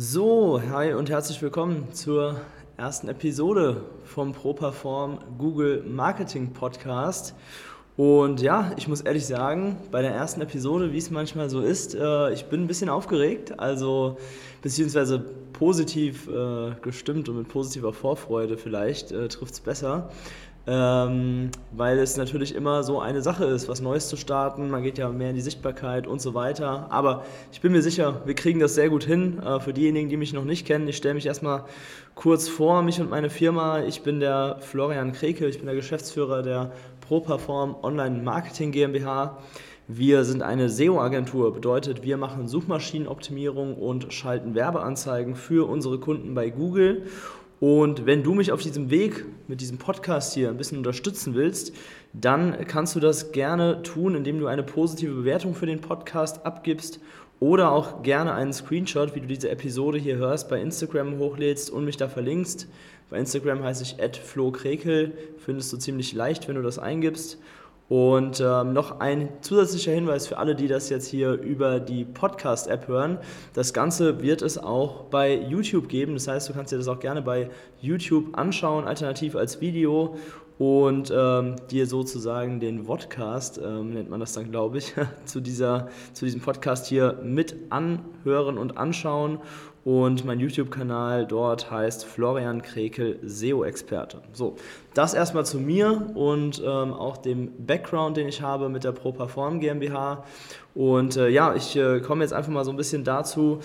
So, hi und herzlich willkommen zur ersten Episode vom ProPerform Google Marketing Podcast. Und ja, ich muss ehrlich sagen, bei der ersten Episode, wie es manchmal so ist, äh, ich bin ein bisschen aufgeregt, also beziehungsweise positiv äh, gestimmt und mit positiver Vorfreude vielleicht äh, trifft es besser ähm, weil es natürlich immer so eine Sache ist, was Neues zu starten. Man geht ja mehr in die Sichtbarkeit und so weiter. Aber ich bin mir sicher, wir kriegen das sehr gut hin. Äh, für diejenigen, die mich noch nicht kennen, ich stelle mich erstmal kurz vor, mich und meine Firma. Ich bin der Florian Kreke, ich bin der Geschäftsführer der ProPerform Online Marketing GmbH. Wir sind eine SEO-Agentur, bedeutet, wir machen Suchmaschinenoptimierung und schalten Werbeanzeigen für unsere Kunden bei Google. Und wenn du mich auf diesem Weg mit diesem Podcast hier ein bisschen unterstützen willst, dann kannst du das gerne tun, indem du eine positive Bewertung für den Podcast abgibst oder auch gerne einen Screenshot, wie du diese Episode hier hörst, bei Instagram hochlädst und mich da verlinkst. Bei Instagram heiße ich @flokrekel, findest du ziemlich leicht, wenn du das eingibst. Und ähm, noch ein zusätzlicher Hinweis für alle, die das jetzt hier über die Podcast-App hören. Das Ganze wird es auch bei YouTube geben. Das heißt, du kannst dir das auch gerne bei YouTube anschauen, alternativ als Video und ähm, dir sozusagen den Vodcast, ähm, nennt man das dann, glaube ich, zu, dieser, zu diesem Podcast hier mit anhören und anschauen. Und mein YouTube-Kanal dort heißt Florian Krekel SEO-Experte. So, das erstmal zu mir und ähm, auch dem Background, den ich habe mit der ProPerform GmbH. Und äh, ja, ich äh, komme jetzt einfach mal so ein bisschen dazu,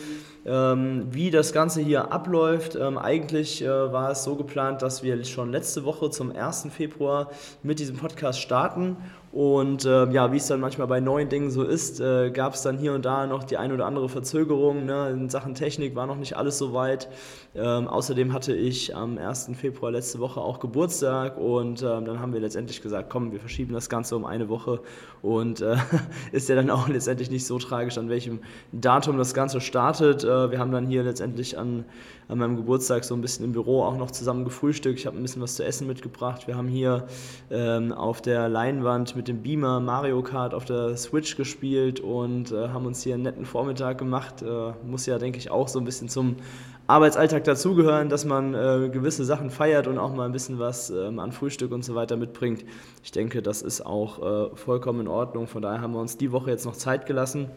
ähm, wie das Ganze hier abläuft. Ähm, eigentlich äh, war es so geplant, dass wir schon letzte Woche zum 1. Februar mit diesem Podcast starten und äh, ja, wie es dann manchmal bei neuen Dingen so ist, äh, gab es dann hier und da noch die ein oder andere Verzögerung. Ne? In Sachen Technik war noch nicht alles so weit. Ähm, außerdem hatte ich am 1. Februar letzte Woche auch Geburtstag und ähm, dann haben wir letztendlich gesagt, komm, wir verschieben das Ganze um eine Woche und äh, ist ja dann auch letztendlich nicht so tragisch, an welchem Datum das Ganze startet. Äh, wir haben dann hier letztendlich an, an meinem Geburtstag so ein bisschen im Büro auch noch zusammen gefrühstückt. Ich habe ein bisschen was zu essen mitgebracht. Wir haben hier ähm, auf der Leinwand mit dem Beamer Mario Kart auf der Switch gespielt und äh, haben uns hier einen netten Vormittag gemacht. Äh, muss ja, denke ich, auch so ein bisschen zum Arbeitsalltag dazugehören, dass man äh, gewisse Sachen feiert und auch mal ein bisschen was ähm, an Frühstück und so weiter mitbringt. Ich denke, das ist auch äh, vollkommen in Ordnung. Von daher haben wir uns die Woche jetzt noch Zeit gelassen.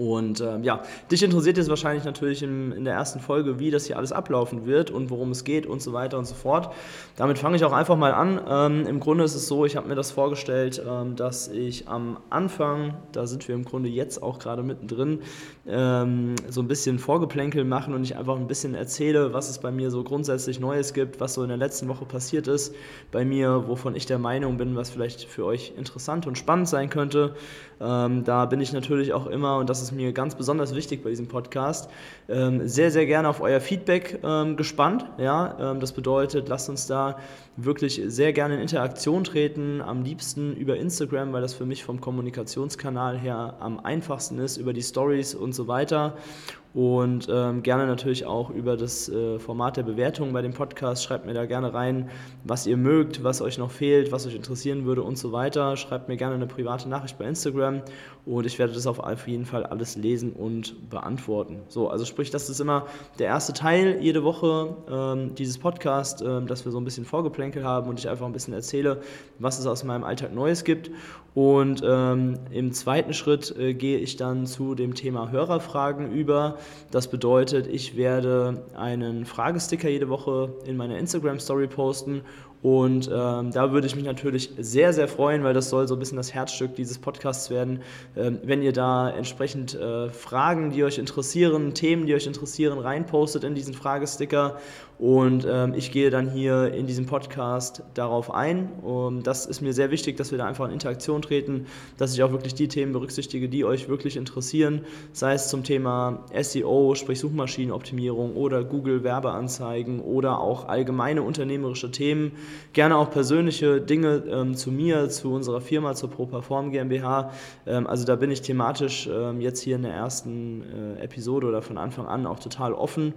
Und ähm, ja, dich interessiert jetzt wahrscheinlich natürlich in, in, der ersten Folge, wie das hier alles ablaufen wird und worum es geht und so weiter und so fort. Damit fange ich auch einfach mal an. Ähm, Im Grunde ist es so, ich habe mir das vorgestellt, ähm, dass ich am Anfang, da sind wir im Grunde jetzt auch gerade mittendrin, ähm, so ein bisschen Vorgeplänkel machen und ich einfach ein bisschen erzähle, was es bei mir so grundsätzlich Neues gibt, was so in der letzten Woche passiert ist bei mir, wovon ich der Meinung bin, was vielleicht für euch interessant und spannend sein könnte. Ähm, da bin ich natürlich auch immer, und das ist mir ganz besonders wichtig bei diesem Podcast, ähm, sehr, sehr gerne auf euer Feedback ähm, gespannt. Ja? Ähm, das bedeutet, lasst uns da wirklich sehr gerne in Interaktion treten, am liebsten über Instagram, weil das für mich vom Kommunikationskanal her am einfachsten ist, über die Stories und so weiter und ähm, gerne natürlich auch über das äh, Format der Bewertung bei dem Podcast. Schreibt mir da gerne rein, was ihr mögt, was euch noch fehlt, was euch interessieren würde und so weiter. Schreibt mir gerne eine private Nachricht bei Instagram und ich werde das auf jeden Fall alles lesen und beantworten. So, also sprich, das ist immer der erste Teil jede Woche ähm, dieses Podcast, ähm, dass wir so ein bisschen Vorgeplänkel haben und ich einfach ein bisschen erzähle, was es aus meinem Alltag Neues gibt. Und ähm, im zweiten Schritt äh, gehe ich dann zu dem Thema Hörerfragen über. Das bedeutet, ich werde einen Fragesticker jede Woche in meiner Instagram Story posten. Und ähm, da würde ich mich natürlich sehr, sehr freuen, weil das soll so ein bisschen das Herzstück dieses Podcasts werden, ähm, wenn ihr da entsprechend äh, Fragen, die euch interessieren, Themen, die euch interessieren, reinpostet in diesen Fragesticker und ähm, ich gehe dann hier in diesem Podcast darauf ein. Und das ist mir sehr wichtig, dass wir da einfach in Interaktion treten, dass ich auch wirklich die Themen berücksichtige, die euch wirklich interessieren, sei es zum Thema SEO, sprich Suchmaschinenoptimierung oder Google Werbeanzeigen oder auch allgemeine unternehmerische Themen. Gerne auch persönliche Dinge ähm, zu mir, zu unserer Firma, zur ProPerform GmbH. Ähm, also da bin ich thematisch ähm, jetzt hier in der ersten äh, Episode oder von Anfang an auch total offen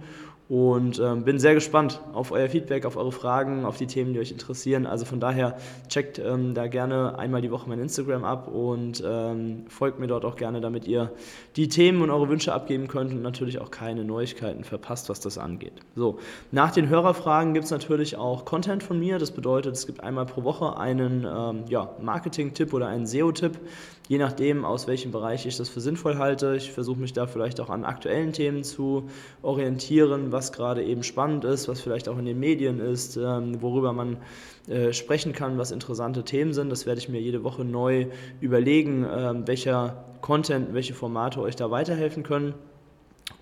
und ähm, bin sehr gespannt auf euer Feedback, auf eure Fragen, auf die Themen, die euch interessieren. Also von daher checkt ähm, da gerne einmal die Woche mein Instagram ab und ähm, folgt mir dort auch gerne, damit ihr die Themen und eure Wünsche abgeben könnt und natürlich auch keine Neuigkeiten verpasst, was das angeht. So, nach den Hörerfragen gibt es natürlich auch Content von mir. Das bedeutet, es gibt einmal pro Woche einen ähm, ja, Marketing-Tipp oder einen SEO-Tipp je nachdem, aus welchem Bereich ich das für sinnvoll halte. Ich versuche mich da vielleicht auch an aktuellen Themen zu orientieren, was gerade eben spannend ist, was vielleicht auch in den Medien ist, ähm, worüber man äh, sprechen kann, was interessante Themen sind. Das werde ich mir jede Woche neu überlegen, ähm, welcher Content, welche Formate euch da weiterhelfen können.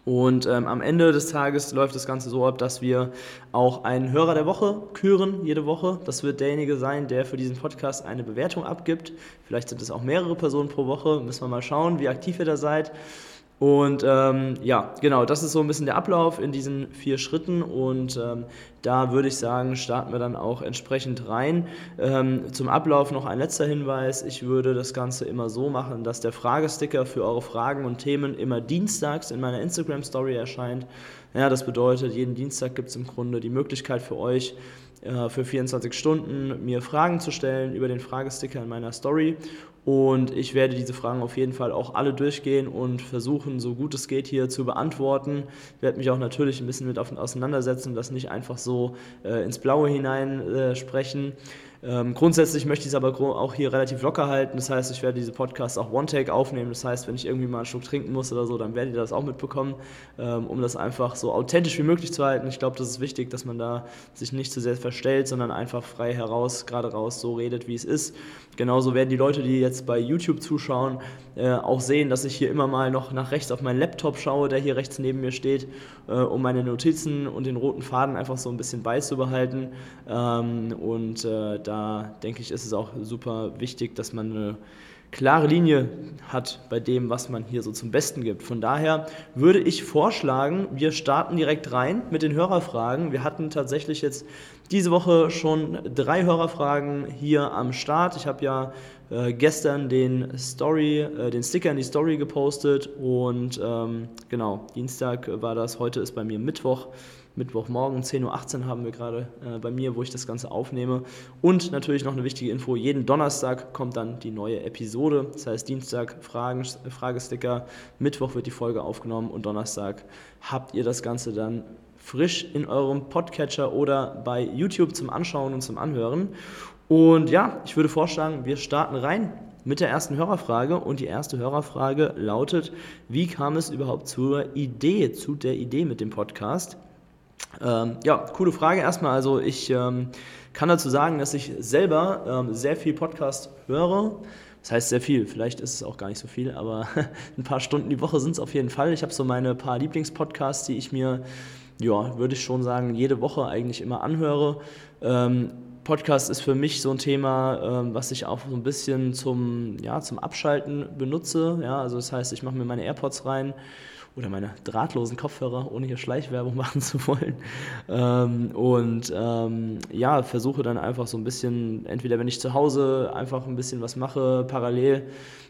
Und ähm, am Ende des Tages läuft das Ganze so ab, dass wir auch einen Hörer der Woche küren, jede Woche. Das wird derjenige sein, der für diesen Podcast eine Bewertung abgibt. Vielleicht sind es auch mehrere Personen pro Woche. Müssen wir mal schauen, wie aktiv ihr da seid. Und ähm, ja, genau, das ist so ein bisschen der Ablauf in diesen vier Schritten und ähm, da würde ich sagen, starten wir dann auch entsprechend rein. Ähm, zum Ablauf noch ein letzter Hinweis. Ich würde das Ganze immer so machen, dass der Fragesticker für eure Fragen und Themen immer dienstags in meiner Instagram-Story erscheint. Ja, das bedeutet, jeden Dienstag gibt es im Grunde die Möglichkeit für euch, für 24 Stunden mir Fragen zu stellen über den Fragesticker in meiner Story und ich werde diese Fragen auf jeden Fall auch alle durchgehen und versuchen, so gut es geht, hier zu beantworten. Ich werde mich auch natürlich ein bisschen mit auseinandersetzen, das nicht einfach so äh, ins Blaue hinein äh, sprechen. Ähm, grundsätzlich möchte ich es aber auch hier relativ locker halten. Das heißt, ich werde diese Podcasts auch One-Take aufnehmen. Das heißt, wenn ich irgendwie mal einen Schluck trinken muss oder so, dann werdet ihr das auch mitbekommen, ähm, um das einfach so authentisch wie möglich zu halten. Ich glaube, das ist wichtig, dass man da sich nicht zu sehr verstellt, sondern einfach frei heraus, gerade raus so redet, wie es ist. Genauso werden die Leute, die jetzt bei YouTube zuschauen, äh, auch sehen, dass ich hier immer mal noch nach rechts auf meinen Laptop schaue, der hier rechts neben mir steht, äh, um meine Notizen und den roten Faden einfach so ein bisschen beizubehalten. Ähm, und äh, da denke ich, ist es auch super wichtig, dass man eine klare Linie hat bei dem, was man hier so zum Besten gibt. Von daher würde ich vorschlagen, wir starten direkt rein mit den Hörerfragen. Wir hatten tatsächlich jetzt diese Woche schon drei Hörerfragen hier am Start. Ich habe ja äh, gestern den Story, äh, den Sticker in die Story gepostet und ähm, genau, Dienstag war das, heute ist bei mir Mittwoch. Mittwochmorgen, 10.18 Uhr haben wir gerade äh, bei mir, wo ich das Ganze aufnehme. Und natürlich noch eine wichtige Info, jeden Donnerstag kommt dann die neue Episode. Das heißt, Dienstag Fragen, Fragesticker, Mittwoch wird die Folge aufgenommen und Donnerstag habt ihr das Ganze dann frisch in eurem Podcatcher oder bei YouTube zum Anschauen und zum Anhören. Und ja, ich würde vorschlagen, wir starten rein mit der ersten Hörerfrage. Und die erste Hörerfrage lautet, wie kam es überhaupt zur Idee, zu der Idee mit dem Podcast? Ähm, ja, coole Frage erstmal. Also ich ähm, kann dazu sagen, dass ich selber ähm, sehr viel Podcast höre. Das heißt sehr viel, vielleicht ist es auch gar nicht so viel, aber ein paar Stunden die Woche sind es auf jeden Fall. Ich habe so meine paar Lieblingspodcasts, die ich mir, ja, würde ich schon sagen, jede Woche eigentlich immer anhöre. Ähm, Podcast ist für mich so ein Thema, ähm, was ich auch so ein bisschen zum, ja, zum Abschalten benutze. Ja, also das heißt, ich mache mir meine AirPods rein oder meine drahtlosen Kopfhörer, ohne hier Schleichwerbung machen zu wollen. Ähm, und ähm, ja, versuche dann einfach so ein bisschen, entweder wenn ich zu Hause einfach ein bisschen was mache, parallel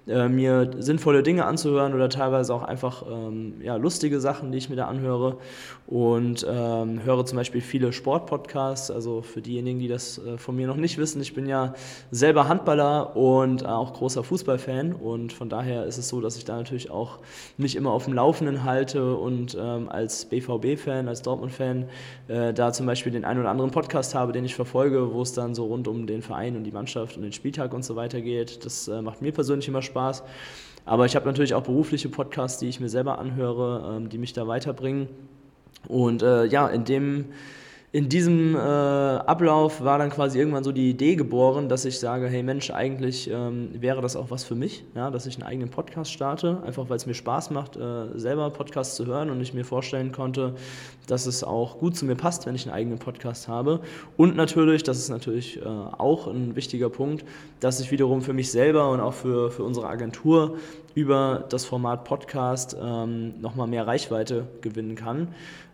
äh, mir sinnvolle Dinge anzuhören oder teilweise auch einfach ähm, ja, lustige Sachen, die ich mir da anhöre. Und ähm, höre zum Beispiel viele Sportpodcasts. Also für diejenigen, die das äh, von mir noch nicht wissen, ich bin ja selber Handballer und auch großer Fußballfan. Und von daher ist es so, dass ich da natürlich auch mich immer auf dem Laufenden halte und ähm, als BVB-Fan, als Dortmund-Fan äh, da zum Beispiel den einen oder anderen Podcast habe, den ich verfolge, wo es dann so rund um den Verein und die Mannschaft und den Spieltag und so weiter geht. Das äh, macht mir persönlich immer Spaß. Spaß. Aber ich habe natürlich auch berufliche Podcasts, die ich mir selber anhöre, ähm, die mich da weiterbringen. Und äh, ja, in dem in diesem äh, Ablauf war dann quasi irgendwann so die Idee geboren, dass ich sage, hey Mensch, eigentlich ähm, wäre das auch was für mich, ja, dass ich einen eigenen Podcast starte, einfach weil es mir Spaß macht, äh, selber Podcasts zu hören und ich mir vorstellen konnte, dass es auch gut zu mir passt, wenn ich einen eigenen Podcast habe. Und natürlich, das ist natürlich äh, auch ein wichtiger Punkt, dass ich wiederum für mich selber und auch für, für unsere Agentur über das Format Podcast ähm, nochmal mehr Reichweite gewinnen kann.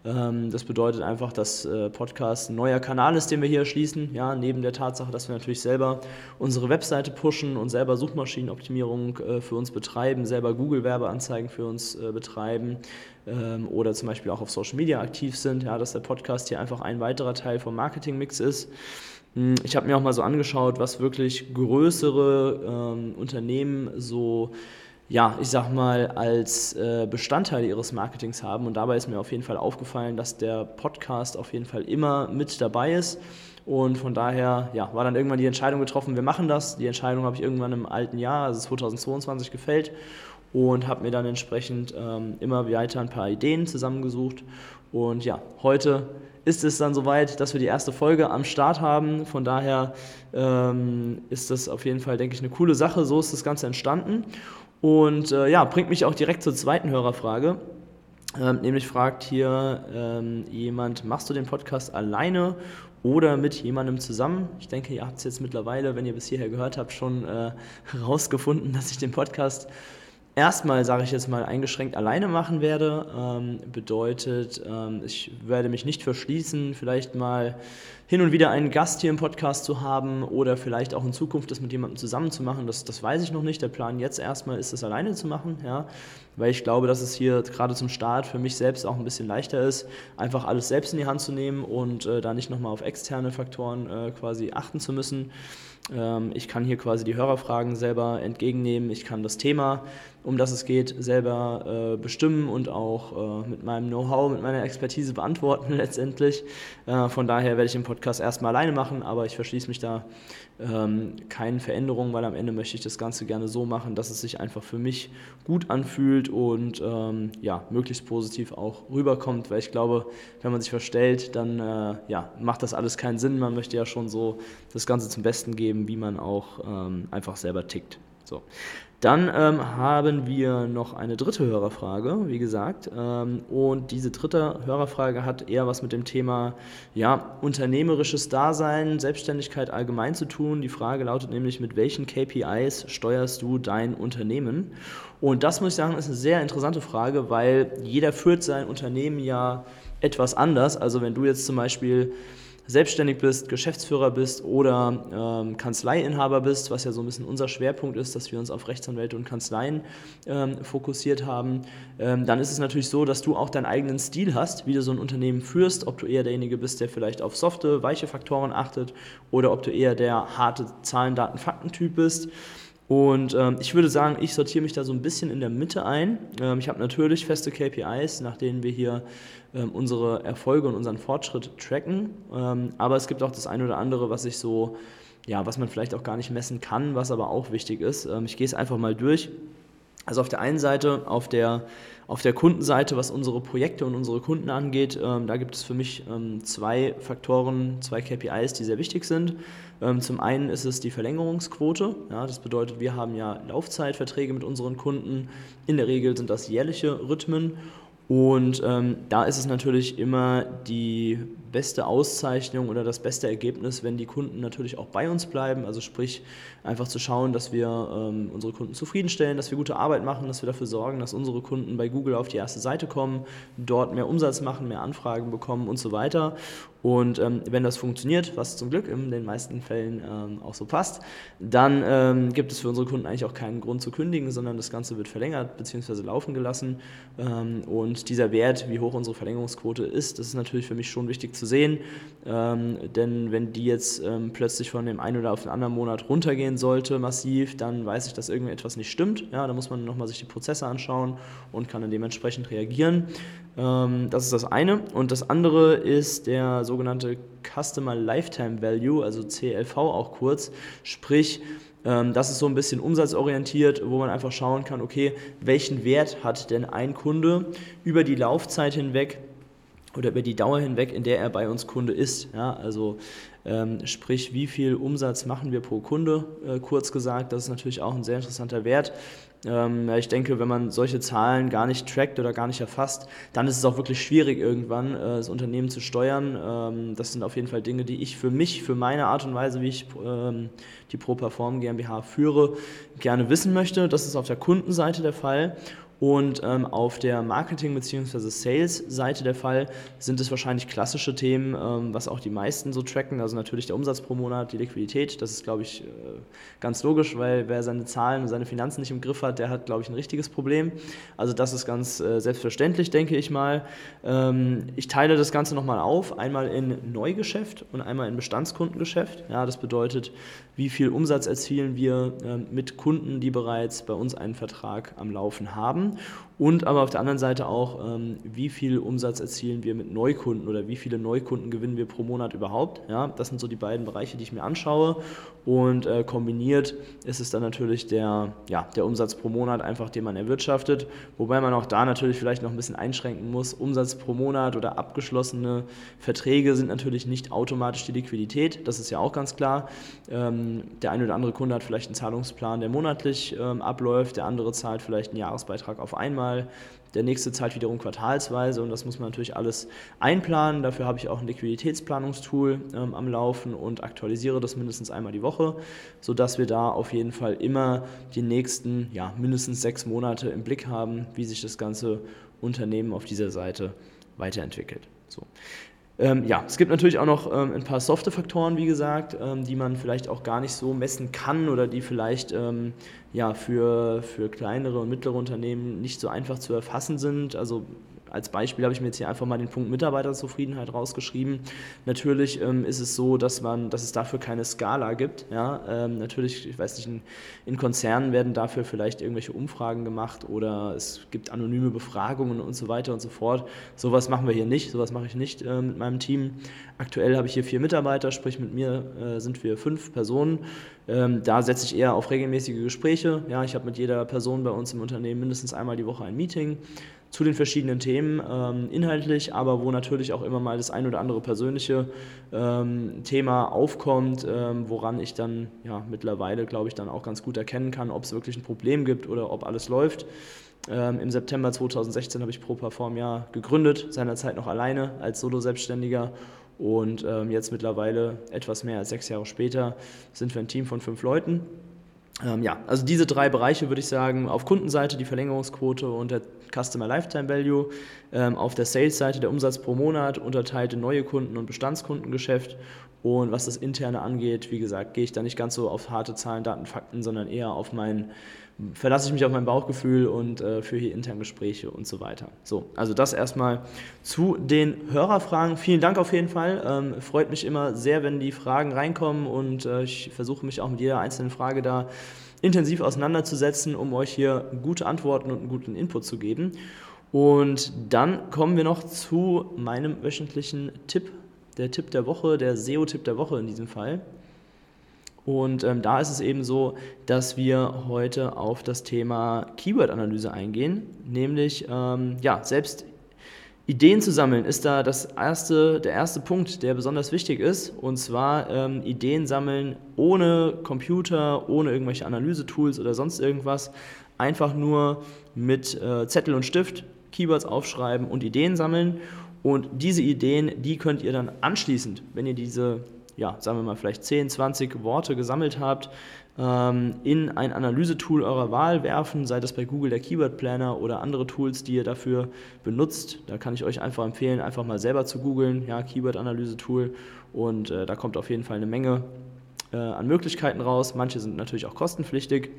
Ähm, das bedeutet einfach, dass äh, Podcast ein neuer Kanal ist, den wir hier erschließen. Ja, neben der Tatsache, dass wir natürlich selber unsere Webseite pushen und selber Suchmaschinenoptimierung äh, für uns betreiben, selber Google-Werbeanzeigen für uns äh, betreiben ähm, oder zum Beispiel auch auf Social Media aktiv sind. Ja, dass der Podcast hier einfach ein weiterer Teil vom Marketingmix ist. Hm, ich habe mir auch mal so angeschaut, was wirklich größere ähm, Unternehmen so ja, ich sag mal, als äh, Bestandteil ihres Marketings haben. Und dabei ist mir auf jeden Fall aufgefallen, dass der Podcast auf jeden Fall immer mit dabei ist. Und von daher ja, war dann irgendwann die Entscheidung getroffen, wir machen das. Die Entscheidung habe ich irgendwann im alten Jahr, also 2022, gefällt und habe mir dann entsprechend ähm, immer weiter ein paar Ideen zusammengesucht. Und ja, heute ist es dann soweit, dass wir die erste Folge am Start haben. Von daher ähm, ist das auf jeden Fall, denke ich, eine coole Sache. So ist das Ganze entstanden. Und äh, ja, bringt mich auch direkt zur zweiten Hörerfrage. Ähm, nämlich fragt hier ähm, jemand, machst du den Podcast alleine oder mit jemandem zusammen? Ich denke, ihr habt es jetzt mittlerweile, wenn ihr bis hierher gehört habt, schon äh, herausgefunden, dass ich den Podcast erstmal, sage ich jetzt mal, eingeschränkt alleine machen werde. Ähm, bedeutet, ähm, ich werde mich nicht verschließen, vielleicht mal hin und wieder einen Gast hier im Podcast zu haben oder vielleicht auch in Zukunft das mit jemandem zusammen zu machen. Das, das weiß ich noch nicht. Der Plan jetzt erstmal ist, das alleine zu machen, ja, weil ich glaube, dass es hier gerade zum Start für mich selbst auch ein bisschen leichter ist, einfach alles selbst in die Hand zu nehmen und äh, da nicht nochmal auf externe Faktoren äh, quasi achten zu müssen. Ähm, ich kann hier quasi die Hörerfragen selber entgegennehmen. Ich kann das Thema, um das es geht, selber äh, bestimmen und auch äh, mit meinem Know-how, mit meiner Expertise beantworten letztendlich. Äh, von daher werde ich den Podcast erstmal alleine machen, aber ich verschließe mich da ähm, keinen Veränderungen, weil am Ende möchte ich das Ganze gerne so machen, dass es sich einfach für mich gut anfühlt und ähm, ja, möglichst positiv auch rüberkommt, weil ich glaube, wenn man sich verstellt, dann äh, ja, macht das alles keinen Sinn. Man möchte ja schon so das Ganze zum Besten geben, wie man auch ähm, einfach selber tickt. So. Dann ähm, haben wir noch eine dritte Hörerfrage, wie gesagt. Ähm, und diese dritte Hörerfrage hat eher was mit dem Thema ja, unternehmerisches Dasein, Selbstständigkeit allgemein zu tun. Die Frage lautet nämlich, mit welchen KPIs steuerst du dein Unternehmen? Und das muss ich sagen, ist eine sehr interessante Frage, weil jeder führt sein Unternehmen ja etwas anders. Also wenn du jetzt zum Beispiel selbstständig bist, Geschäftsführer bist oder ähm, Kanzleiinhaber bist, was ja so ein bisschen unser Schwerpunkt ist, dass wir uns auf Rechtsanwälte und Kanzleien ähm, fokussiert haben, ähm, dann ist es natürlich so, dass du auch deinen eigenen Stil hast, wie du so ein Unternehmen führst, ob du eher derjenige bist, der vielleicht auf softe, weiche Faktoren achtet oder ob du eher der harte Zahlen, Daten, Fakten-Typ bist. Und ähm, ich würde sagen, ich sortiere mich da so ein bisschen in der Mitte ein. Ähm, ich habe natürlich feste KPIs, nach denen wir hier ähm, unsere Erfolge und unseren Fortschritt tracken. Ähm, aber es gibt auch das eine oder andere, was ich so, ja, was man vielleicht auch gar nicht messen kann, was aber auch wichtig ist. Ähm, ich gehe es einfach mal durch. Also auf der einen Seite, auf der, auf der Kundenseite, was unsere Projekte und unsere Kunden angeht, ähm, da gibt es für mich ähm, zwei Faktoren, zwei KPIs, die sehr wichtig sind. Ähm, zum einen ist es die Verlängerungsquote. Ja, das bedeutet, wir haben ja Laufzeitverträge mit unseren Kunden. In der Regel sind das jährliche Rhythmen. Und ähm, da ist es natürlich immer die beste Auszeichnung oder das beste Ergebnis, wenn die Kunden natürlich auch bei uns bleiben. Also sprich, einfach zu schauen, dass wir ähm, unsere Kunden zufriedenstellen, dass wir gute Arbeit machen, dass wir dafür sorgen, dass unsere Kunden bei Google auf die erste Seite kommen, dort mehr Umsatz machen, mehr Anfragen bekommen und so weiter. Und ähm, wenn das funktioniert, was zum Glück in den meisten Fällen ähm, auch so passt, dann ähm, gibt es für unsere Kunden eigentlich auch keinen Grund zu kündigen, sondern das Ganze wird verlängert bzw. laufen gelassen. Ähm, und dieser Wert, wie hoch unsere Verlängerungsquote ist, das ist natürlich für mich schon wichtig zu sehen. Ähm, denn wenn die jetzt ähm, plötzlich von dem einen oder auf den anderen Monat runtergehen sollte, massiv, dann weiß ich, dass irgendetwas nicht stimmt. Ja, da muss man nochmal sich die Prozesse anschauen und kann dann dementsprechend reagieren. Ähm, das ist das eine. Und das andere ist der sogenannte Customer Lifetime Value, also CLV auch kurz. Sprich, ähm, das ist so ein bisschen umsatzorientiert, wo man einfach schauen kann, okay, welchen Wert hat denn ein Kunde über die Laufzeit hinweg oder über die Dauer hinweg, in der er bei uns Kunde ist. Ja, also ähm, sprich, wie viel Umsatz machen wir pro Kunde, äh, kurz gesagt. Das ist natürlich auch ein sehr interessanter Wert. Ähm, ich denke, wenn man solche Zahlen gar nicht trackt oder gar nicht erfasst, dann ist es auch wirklich schwierig, irgendwann äh, das Unternehmen zu steuern. Ähm, das sind auf jeden Fall Dinge, die ich für mich, für meine Art und Weise, wie ich ähm, die ProPerform GmbH führe, gerne wissen möchte. Das ist auf der Kundenseite der Fall. Und ähm, auf der Marketing- bzw. Sales-Seite der Fall sind es wahrscheinlich klassische Themen, ähm, was auch die meisten so tracken. Also natürlich der Umsatz pro Monat, die Liquidität. Das ist, glaube ich, äh, ganz logisch, weil wer seine Zahlen und seine Finanzen nicht im Griff hat, der hat, glaube ich, ein richtiges Problem. Also das ist ganz äh, selbstverständlich, denke ich mal. Ähm, ich teile das Ganze nochmal auf. Einmal in Neugeschäft und einmal in Bestandskundengeschäft. Ja, das bedeutet, wie viel Umsatz erzielen wir äh, mit Kunden, die bereits bei uns einen Vertrag am Laufen haben haben und aber auf der anderen Seite auch, ähm, wie viel Umsatz erzielen wir mit Neukunden oder wie viele Neukunden gewinnen wir pro Monat überhaupt. Ja, das sind so die beiden Bereiche, die ich mir anschaue und äh, kombiniert ist es dann natürlich der, ja, der Umsatz pro Monat einfach, den man erwirtschaftet, wobei man auch da natürlich vielleicht noch ein bisschen einschränken muss. Umsatz pro Monat oder abgeschlossene Verträge sind natürlich nicht automatisch die Liquidität, das ist ja auch ganz klar. Ähm, der eine oder andere Kunde hat vielleicht einen Zahlungsplan, der monatlich ähm, abläuft, der andere zahlt vielleicht einen Jahresbeitrag auf einmal, der nächste zahlt wiederum quartalsweise und das muss man natürlich alles einplanen. Dafür habe ich auch ein Liquiditätsplanungstool ähm, am Laufen und aktualisiere das mindestens einmal die Woche, sodass wir da auf jeden Fall immer die nächsten ja, mindestens sechs Monate im Blick haben, wie sich das ganze Unternehmen auf dieser Seite weiterentwickelt. So. Ähm, ja, es gibt natürlich auch noch ähm, ein paar softe Faktoren, wie gesagt, ähm, die man vielleicht auch gar nicht so messen kann oder die vielleicht ähm, ja, für, für kleinere und mittlere Unternehmen nicht so einfach zu erfassen sind. Also als Beispiel habe ich mir jetzt hier einfach mal den Punkt Mitarbeiterzufriedenheit rausgeschrieben. Natürlich ähm, ist es so, dass man, dass es dafür keine Skala gibt. Ja? Ähm, natürlich, ich weiß nicht, in, in, Konzernen werden dafür vielleicht irgendwelche Umfragen gemacht oder es gibt anonyme Befragungen und so weiter und so fort. Sowas machen wir hier nicht, sowas mache ich nicht äh, mit meinem Team. Aktuell habe ich hier vier Mitarbeiter, sprich mit mir äh, sind wir fünf Personen. Ähm, da setze ich eher auf regelmäßige Gespräche. Ja, ich habe mit jeder Person bei uns im Unternehmen mindestens einmal die Woche ein Meeting zu den verschiedenen Themen ähm, inhaltlich, aber wo natürlich auch immer mal das ein oder andere persönliche ähm, Thema aufkommt, ähm, woran ich dann ja mittlerweile, glaube ich, dann auch ganz gut erkennen kann, ob es wirklich ein Problem gibt oder ob alles läuft. Ähm, Im September 2016 habe ich ProPerform ja gegründet, seinerzeit noch alleine als Solo-Selbstständiger und ähm, jetzt mittlerweile etwas mehr als sechs Jahre später sind wir ein Team von fünf Leuten ähm, ja, also diese drei Bereiche würde ich sagen, auf Kundenseite die Verlängerungsquote und der Customer Lifetime Value, ähm, auf der Sales-Seite der Umsatz pro Monat, unterteilt in neue Kunden und Bestandskundengeschäft. Und was das Interne angeht, wie gesagt, gehe ich da nicht ganz so auf harte Zahlen, Daten, Fakten, sondern eher auf mein verlasse ich mich auf mein Bauchgefühl und äh, führe hier intern Gespräche und so weiter. So, also das erstmal zu den Hörerfragen. Vielen Dank auf jeden Fall. Ähm, freut mich immer sehr, wenn die Fragen reinkommen und äh, ich versuche mich auch mit jeder einzelnen Frage da intensiv auseinanderzusetzen, um euch hier gute Antworten und einen guten Input zu geben. Und dann kommen wir noch zu meinem wöchentlichen Tipp, der Tipp der Woche, der SEO-Tipp der Woche in diesem Fall. Und ähm, da ist es eben so, dass wir heute auf das Thema Keyword-Analyse eingehen, nämlich ähm, ja, selbst Ideen zu sammeln ist da das erste, der erste Punkt, der besonders wichtig ist. Und zwar ähm, Ideen sammeln ohne Computer, ohne irgendwelche Analysetools oder sonst irgendwas. Einfach nur mit äh, Zettel und Stift Keywords aufschreiben und Ideen sammeln. Und diese Ideen, die könnt ihr dann anschließend, wenn ihr diese ja, sagen wir mal, vielleicht 10, 20 Worte gesammelt habt, ähm, in ein Analysetool eurer Wahl werfen, sei das bei Google der Keyword Planner oder andere Tools, die ihr dafür benutzt. Da kann ich euch einfach empfehlen, einfach mal selber zu googeln, ja, Keyword Analyse Tool und äh, da kommt auf jeden Fall eine Menge äh, an Möglichkeiten raus. Manche sind natürlich auch kostenpflichtig.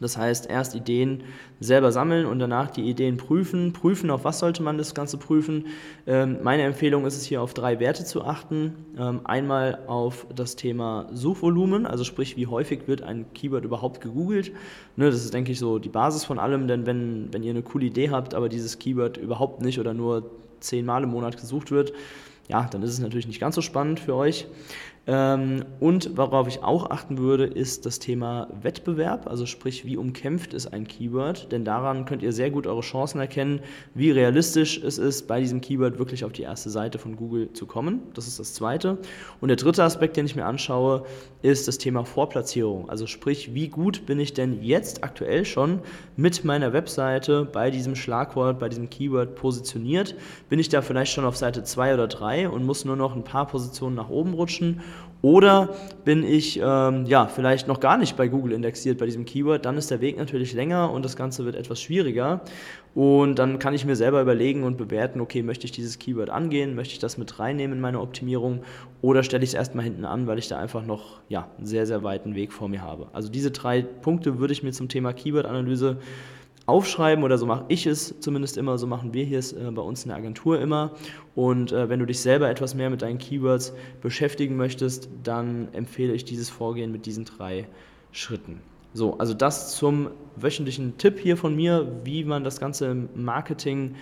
Das heißt, erst Ideen selber sammeln und danach die Ideen prüfen. Prüfen, auf was sollte man das Ganze prüfen? Ähm, meine Empfehlung ist es hier auf drei Werte zu achten. Ähm, einmal auf das Thema Suchvolumen, also sprich, wie häufig wird ein Keyword überhaupt gegoogelt. Ne, das ist, denke ich, so die Basis von allem, denn wenn, wenn ihr eine coole Idee habt, aber dieses Keyword überhaupt nicht oder nur zehnmal im Monat gesucht wird, ja, dann ist es natürlich nicht ganz so spannend für euch. Ähm, und worauf ich auch achten würde, ist das Thema Wettbewerb, also sprich, wie umkämpft ist ein Keyword, denn daran könnt ihr sehr gut eure Chancen erkennen, wie realistisch es ist, bei diesem Keyword wirklich auf die erste Seite von Google zu kommen. Das ist das zweite. Und der dritte Aspekt, den ich mir anschaue, ist das Thema Vorplatzierung, also sprich, wie gut bin ich denn jetzt aktuell schon mit meiner Webseite bei diesem Schlagwort, bei diesem Keyword positioniert? Bin ich da vielleicht schon auf Seite 2 oder 3 und muss nur noch ein paar Positionen nach oben rutschen? Oder bin ich ähm, ja, vielleicht noch gar nicht bei Google indexiert bei diesem Keyword, dann ist der Weg natürlich länger und das Ganze wird etwas schwieriger. Und dann kann ich mir selber überlegen und bewerten, okay, möchte ich dieses Keyword angehen, möchte ich das mit reinnehmen in meine Optimierung oder stelle ich es erstmal hinten an, weil ich da einfach noch ja, einen sehr, sehr weiten Weg vor mir habe. Also diese drei Punkte würde ich mir zum Thema Keyword-Analyse aufschreiben oder so mache ich es zumindest immer, so machen wir hier es äh, bei uns in der Agentur immer. Und äh, wenn du dich selber etwas mehr mit deinen Keywords beschäftigen möchtest, dann empfehle ich dieses Vorgehen mit diesen drei Schritten. So, also das zum wöchentlichen Tipp hier von mir, wie man das ganze im Marketing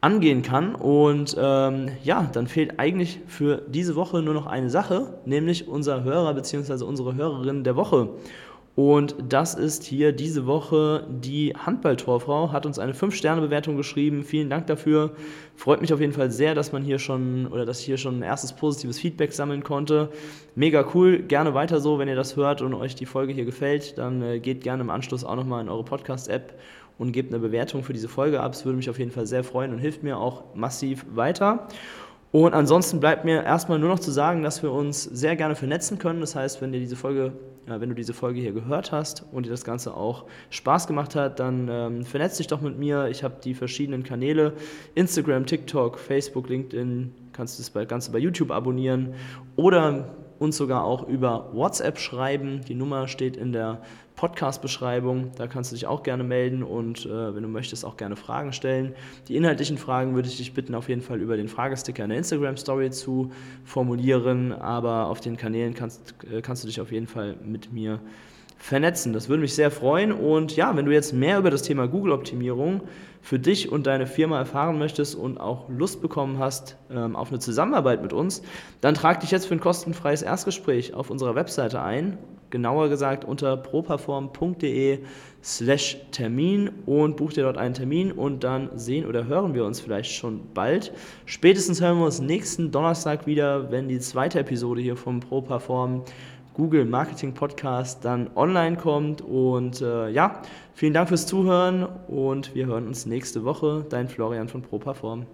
angehen kann. Und ähm, ja, dann fehlt eigentlich für diese Woche nur noch eine Sache, nämlich unser Hörer bzw. unsere Hörerin der Woche. Und das ist hier diese Woche die Handballtorfrau, hat uns eine 5-Sterne-Bewertung geschrieben. Vielen Dank dafür. Freut mich auf jeden Fall sehr, dass man hier schon oder dass ich hier schon ein erstes positives Feedback sammeln konnte. Mega cool. Gerne weiter so, wenn ihr das hört und euch die Folge hier gefällt, dann äh, geht gerne im Anschluss auch nochmal in eure Podcast-App und gebt eine Bewertung für diese Folge ab. Es würde mich auf jeden Fall sehr freuen und hilft mir auch massiv weiter. Und ansonsten bleibt mir erstmal nur noch zu sagen, dass wir uns sehr gerne vernetzen können. Das heißt, wenn dir diese Folge, äh, wenn du diese Folge hier gehört hast und dir das Ganze auch Spaß gemacht hat, dann ähm, vernetz dich doch mit mir. Ich habe die verschiedenen Kanäle: Instagram, TikTok, Facebook, LinkedIn. Kannst du das Ganze bei YouTube abonnieren oder uns sogar auch über WhatsApp schreiben. Die Nummer steht in der Podcast-Beschreibung. Da kannst du dich auch gerne melden und äh, wenn du möchtest, auch gerne Fragen stellen. Die inhaltlichen Fragen würde ich dich bitten, auf jeden Fall über den Fragesticker in der Instagram-Story zu formulieren, aber auf den Kanälen kannst, äh, kannst du dich auf jeden Fall mit mir vernetzen. Das würde mich sehr freuen. Und ja, wenn du jetzt mehr über das Thema Google-Optimierung für dich und deine Firma erfahren möchtest und auch Lust bekommen hast ähm, auf eine Zusammenarbeit mit uns, dann trag dich jetzt für ein kostenfreies Erstgespräch auf unserer Webseite ein genauer gesagt unter properform.de slash Termin und buch dir dort einen Termin und dann sehen oder hören wir uns vielleicht schon bald. Spätestens hören wir uns nächsten Donnerstag wieder, wenn die zweite Episode hier vom Properform Google Marketing Podcast dann online kommt. Und äh, ja, vielen Dank fürs Zuhören und wir hören uns nächste Woche. Dein Florian von Properform.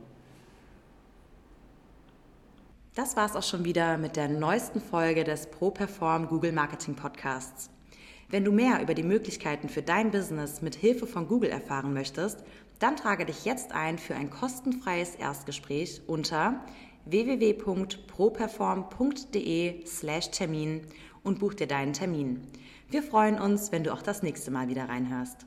Das war es auch schon wieder mit der neuesten Folge des ProPerform Google Marketing Podcasts. Wenn du mehr über die Möglichkeiten für dein Business mit Hilfe von Google erfahren möchtest, dann trage dich jetzt ein für ein kostenfreies Erstgespräch unter www.properform.de/termin und buch dir deinen Termin. Wir freuen uns, wenn du auch das nächste Mal wieder reinhörst.